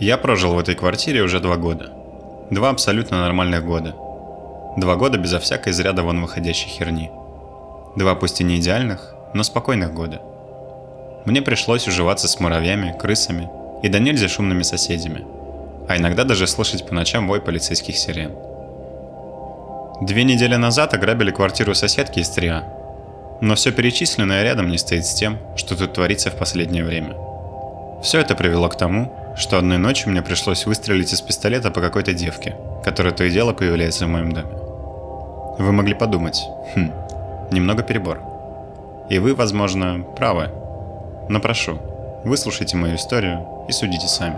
Я прожил в этой квартире уже два года. Два абсолютно нормальных года. Два года безо всякой из вон выходящей херни. Два пусть и не идеальных, но спокойных года. Мне пришлось уживаться с муравьями, крысами и до нельзя шумными соседями, а иногда даже слышать по ночам вой полицейских сирен. Две недели назад ограбили квартиру соседки из Триа, но все перечисленное рядом не стоит с тем, что тут творится в последнее время. Все это привело к тому, что одной ночью мне пришлось выстрелить из пистолета по какой-то девке, которая то и дело появляется в моем доме. Вы могли подумать, хм, немного перебор. И вы, возможно, правы. Но прошу, выслушайте мою историю и судите сами.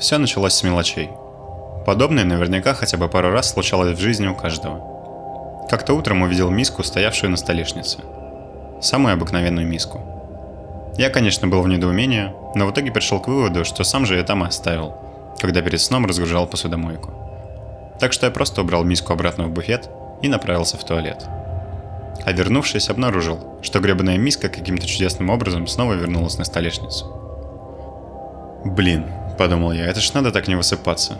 Все началось с мелочей. Подобное наверняка хотя бы пару раз случалось в жизни у каждого. Как-то утром увидел миску, стоявшую на столешнице. Самую обыкновенную миску. Я, конечно, был в недоумении, но в итоге пришел к выводу, что сам же я там и оставил, когда перед сном разгружал посудомойку. Так что я просто убрал миску обратно в буфет и направился в туалет. А вернувшись, обнаружил, что гребаная миска каким-то чудесным образом снова вернулась на столешницу. Блин, подумал я, это ж надо так не высыпаться.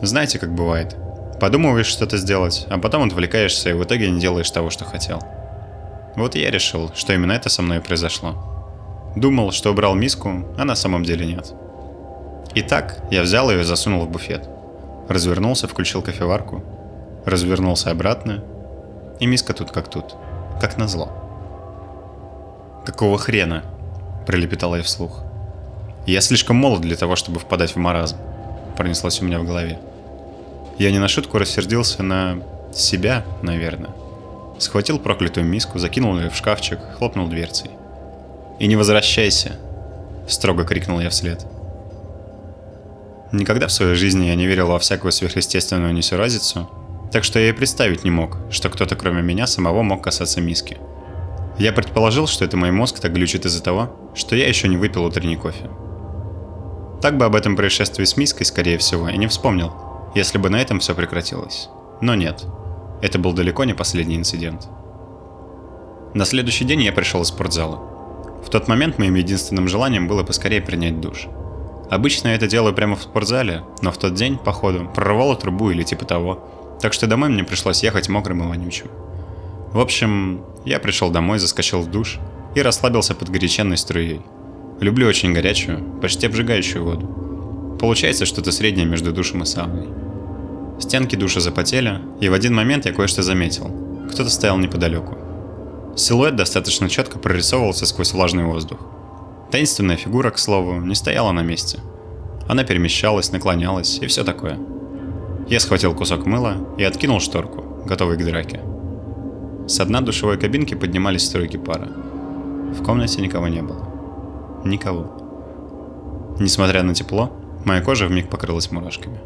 Знаете, как бывает. Подумываешь что-то сделать, а потом отвлекаешься и в итоге не делаешь того, что хотел. Вот я решил, что именно это со мной и произошло. Думал, что убрал миску, а на самом деле нет. Итак, я взял ее и засунул в буфет. Развернулся, включил кофеварку. Развернулся обратно. И миска тут как тут. Как назло. «Какого хрена?» – пролепетала я вслух. «Я слишком молод для того, чтобы впадать в маразм», – пронеслось у меня в голове. Я не на шутку рассердился на себя, наверное. Схватил проклятую миску, закинул ее в шкафчик, хлопнул дверцей. «И не возвращайся!» – строго крикнул я вслед. Никогда в своей жизни я не верил во всякую сверхъестественную несуразицу, так что я и представить не мог, что кто-то кроме меня самого мог касаться миски. Я предположил, что это мой мозг так глючит из-за того, что я еще не выпил утренний кофе. Так бы об этом происшествии с миской, скорее всего, и не вспомнил, если бы на этом все прекратилось. Но нет, это был далеко не последний инцидент. На следующий день я пришел из спортзала. В тот момент моим единственным желанием было поскорее принять душ. Обычно я это делаю прямо в спортзале, но в тот день, походу, прорвало трубу или типа того, так что домой мне пришлось ехать мокрым и вонючим. В общем, я пришел домой, заскочил в душ и расслабился под горяченной струей. Люблю очень горячую, почти обжигающую воду. Получается что-то среднее между душем и сауной. Стенки душа запотели, и в один момент я кое-что заметил. Кто-то стоял неподалеку. Силуэт достаточно четко прорисовывался сквозь влажный воздух. Таинственная фигура, к слову, не стояла на месте. Она перемещалась, наклонялась и все такое. Я схватил кусок мыла и откинул шторку, готовый к драке. С дна душевой кабинки поднимались струйки пара. В комнате никого не было. Никого. Несмотря на тепло, моя кожа вмиг покрылась мурашками.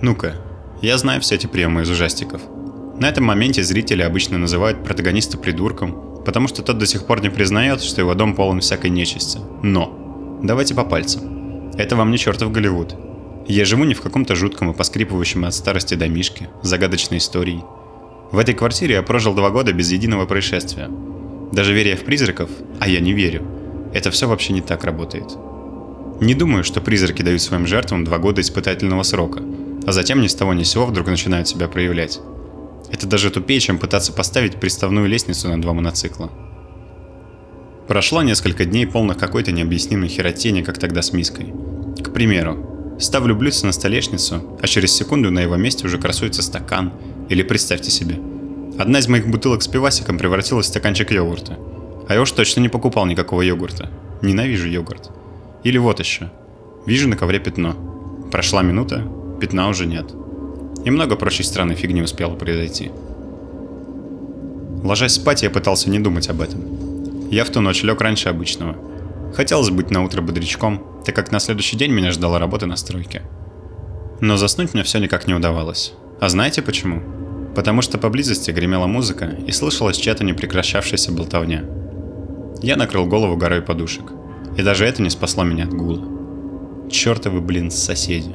Ну-ка, я знаю все эти приемы из ужастиков – на этом моменте зрители обычно называют протагониста придурком, потому что тот до сих пор не признает, что его дом полон всякой нечисти. Но, давайте по пальцам. Это вам не чертов Голливуд. Я живу не в каком-то жутком и поскрипывающем от старости домишке, загадочной историей. В этой квартире я прожил два года без единого происшествия. Даже веря в призраков, а я не верю, это все вообще не так работает. Не думаю, что призраки дают своим жертвам два года испытательного срока, а затем ни с того ни с сего вдруг начинают себя проявлять. Это даже тупее, чем пытаться поставить приставную лестницу на два моноцикла. Прошло несколько дней полных какой-то необъяснимой херотени, как тогда с миской. К примеру, ставлю блюдце на столешницу, а через секунду на его месте уже красуется стакан. Или представьте себе, одна из моих бутылок с пивасиком превратилась в стаканчик йогурта. А я уж точно не покупал никакого йогурта. Ненавижу йогурт. Или вот еще. Вижу на ковре пятно. Прошла минута, пятна уже нет. И много прочей странной фигни успело произойти. Ложась спать, я пытался не думать об этом. Я в ту ночь лег раньше обычного. Хотелось быть на утро бодрячком, так как на следующий день меня ждала работа на стройке. Но заснуть мне все никак не удавалось. А знаете почему? Потому что поблизости гремела музыка и слышалась чья-то непрекращавшаяся болтовня. Я накрыл голову горой подушек. И даже это не спасло меня от гула. Чёртовы, блин, соседи.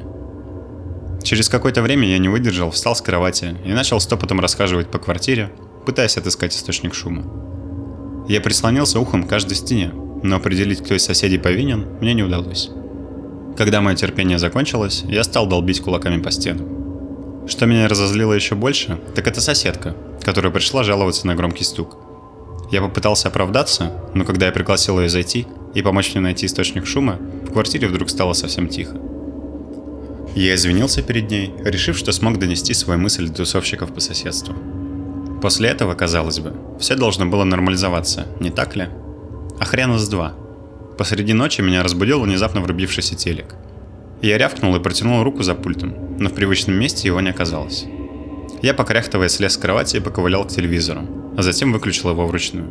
Через какое-то время я не выдержал, встал с кровати и начал стопотом расхаживать по квартире, пытаясь отыскать источник шума. Я прислонился ухом к каждой стене, но определить, кто из соседей повинен, мне не удалось. Когда мое терпение закончилось, я стал долбить кулаками по стенам. Что меня разозлило еще больше, так это соседка, которая пришла жаловаться на громкий стук. Я попытался оправдаться, но когда я пригласил ее зайти и помочь мне найти источник шума, в квартире вдруг стало совсем тихо. Я извинился перед ней, решив, что смог донести свою мысль до тусовщиков по соседству. После этого, казалось бы, все должно было нормализоваться, не так ли? А хрена с два. Посреди ночи меня разбудил внезапно врубившийся телек. Я рявкнул и протянул руку за пультом, но в привычном месте его не оказалось. Я, покряхтывая, слез с кровати и поковылял к телевизору, а затем выключил его вручную.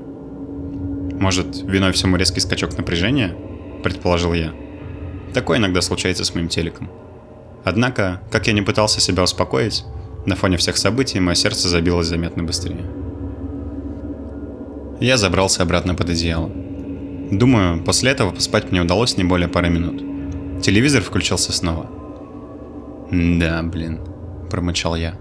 Может, виной всему резкий скачок напряжения? Предположил я. Такое иногда случается с моим телеком. Однако, как я не пытался себя успокоить, на фоне всех событий мое сердце забилось заметно быстрее. Я забрался обратно под одеяло. Думаю, после этого поспать мне удалось не более пары минут. Телевизор включился снова. «Да, блин», – промычал я.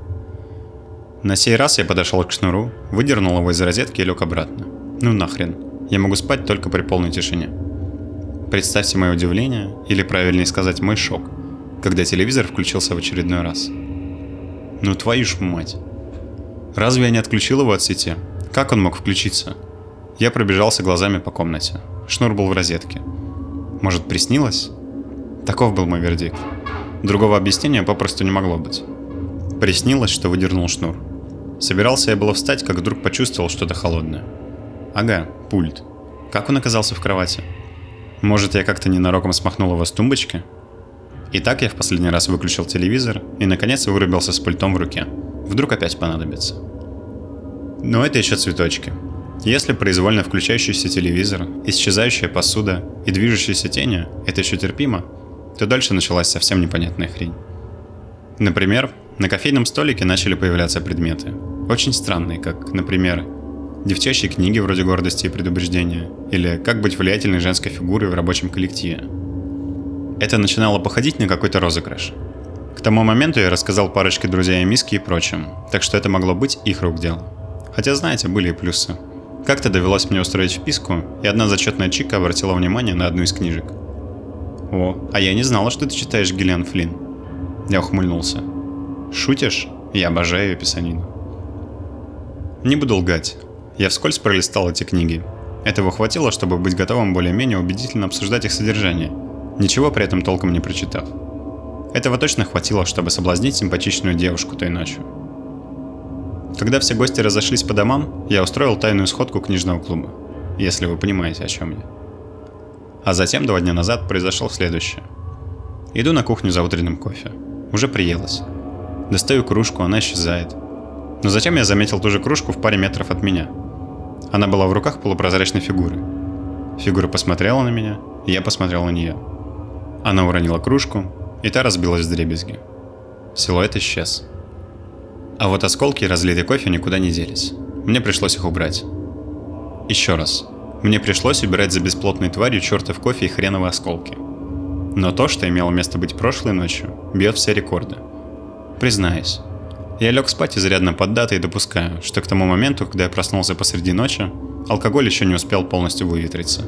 На сей раз я подошел к шнуру, выдернул его из розетки и лег обратно. Ну нахрен, я могу спать только при полной тишине. Представьте мое удивление, или правильнее сказать мой шок – когда телевизор включился в очередной раз. Ну твою ж мать. Разве я не отключил его от сети? Как он мог включиться? Я пробежался глазами по комнате. Шнур был в розетке. Может, приснилось? Таков был мой вердикт. Другого объяснения попросту не могло быть. Приснилось, что выдернул шнур. Собирался я было встать, как вдруг почувствовал что-то холодное. Ага, пульт. Как он оказался в кровати? Может, я как-то ненароком смахнул его с тумбочки? И так я в последний раз выключил телевизор и наконец вырубился с пультом в руке. Вдруг опять понадобится. Но это еще цветочки. Если произвольно включающийся телевизор, исчезающая посуда и движущиеся тени – это еще терпимо, то дальше началась совсем непонятная хрень. Например, на кофейном столике начали появляться предметы. Очень странные, как, например, девчачьи книги вроде «Гордости и предубеждения» или «Как быть влиятельной женской фигурой в рабочем коллективе», это начинало походить на какой-то розыгрыш. К тому моменту я рассказал парочке друзей о миске и прочем, так что это могло быть их рук дело. Хотя, знаете, были и плюсы. Как-то довелось мне устроить вписку, и одна зачетная чика обратила внимание на одну из книжек. «О, а я не знала, что ты читаешь Гиллиан Флинн». Я ухмыльнулся. «Шутишь? Я обожаю ее писанину». Не буду лгать. Я вскользь пролистал эти книги. Этого хватило, чтобы быть готовым более-менее убедительно обсуждать их содержание – ничего при этом толком не прочитав. Этого точно хватило, чтобы соблазнить симпатичную девушку той ночью. Когда все гости разошлись по домам, я устроил тайную сходку книжного клуба, если вы понимаете, о чем я. А затем, два дня назад, произошло следующее. Иду на кухню за утренним кофе. Уже приелась. Достаю кружку, она исчезает. Но затем я заметил ту же кружку в паре метров от меня. Она была в руках полупрозрачной фигуры. Фигура посмотрела на меня, и я посмотрел на нее. Она уронила кружку, и та разбилась в дребезги. Силуэт исчез. А вот осколки и разлитый кофе никуда не делись. Мне пришлось их убрать. Еще раз. Мне пришлось убирать за бесплотной тварью чертов кофе и хреновые осколки. Но то, что имело место быть прошлой ночью, бьет все рекорды. Признаюсь, я лег спать изрядно поддато и допускаю, что к тому моменту, когда я проснулся посреди ночи, алкоголь еще не успел полностью выветриться.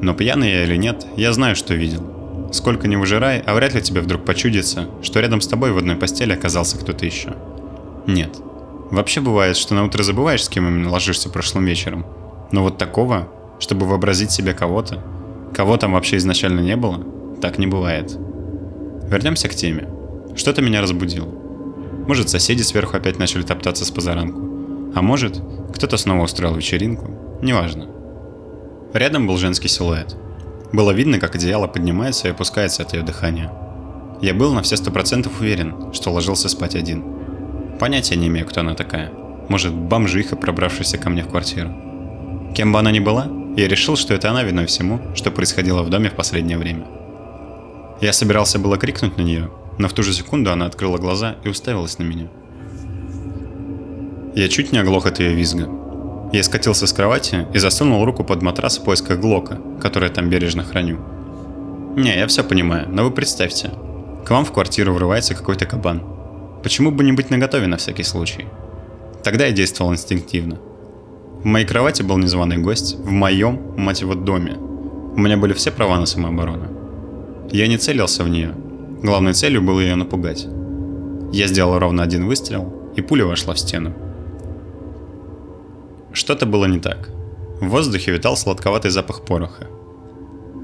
Но пьяный я или нет, я знаю, что видел. Сколько не выжирай, а вряд ли тебе вдруг почудится, что рядом с тобой в одной постели оказался кто-то еще. Нет. Вообще бывает, что на утро забываешь, с кем именно ложишься прошлым вечером. Но вот такого, чтобы вообразить себе кого-то, кого там вообще изначально не было, так не бывает. Вернемся к теме. Что-то меня разбудило. Может, соседи сверху опять начали топтаться с позаранку. А может, кто-то снова устроил вечеринку. Неважно. Рядом был женский силуэт. Было видно, как одеяло поднимается и опускается от ее дыхания. Я был на все сто процентов уверен, что ложился спать один. Понятия не имею, кто она такая. Может, бомжиха, пробравшаяся ко мне в квартиру. Кем бы она ни была, я решил, что это она виной всему, что происходило в доме в последнее время. Я собирался было крикнуть на нее, но в ту же секунду она открыла глаза и уставилась на меня. Я чуть не оглох от ее визга, я скатился с кровати и засунул руку под матрас в поисках Глока, который я там бережно храню. Не, я все понимаю, но вы представьте. К вам в квартиру врывается какой-то кабан. Почему бы не быть наготове на всякий случай? Тогда я действовал инстинктивно. В моей кровати был незваный гость, в моем, мать его, доме. У меня были все права на самооборону. Я не целился в нее. Главной целью было ее напугать. Я сделал ровно один выстрел, и пуля вошла в стену. Что-то было не так. В воздухе витал сладковатый запах пороха.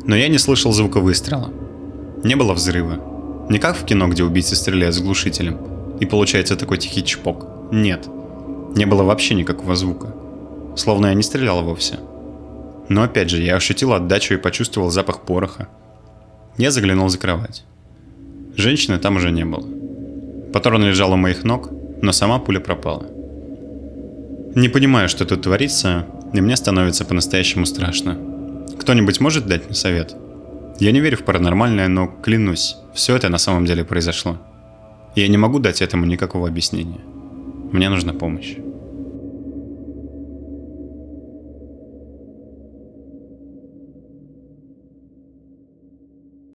Но я не слышал звука выстрела. Не было взрыва. Не как в кино, где убийцы стреляют с глушителем, и получается такой тихий чпок. Нет. Не было вообще никакого звука. Словно я не стрелял вовсе. Но опять же, я ощутил отдачу и почувствовал запах пороха. Я заглянул за кровать. Женщины там уже не было. Патрон лежал у моих ног, но сама пуля пропала. Не понимаю, что тут творится, и мне становится по-настоящему страшно. Кто-нибудь может дать мне совет? Я не верю в паранормальное, но клянусь, все это на самом деле произошло. И я не могу дать этому никакого объяснения. Мне нужна помощь.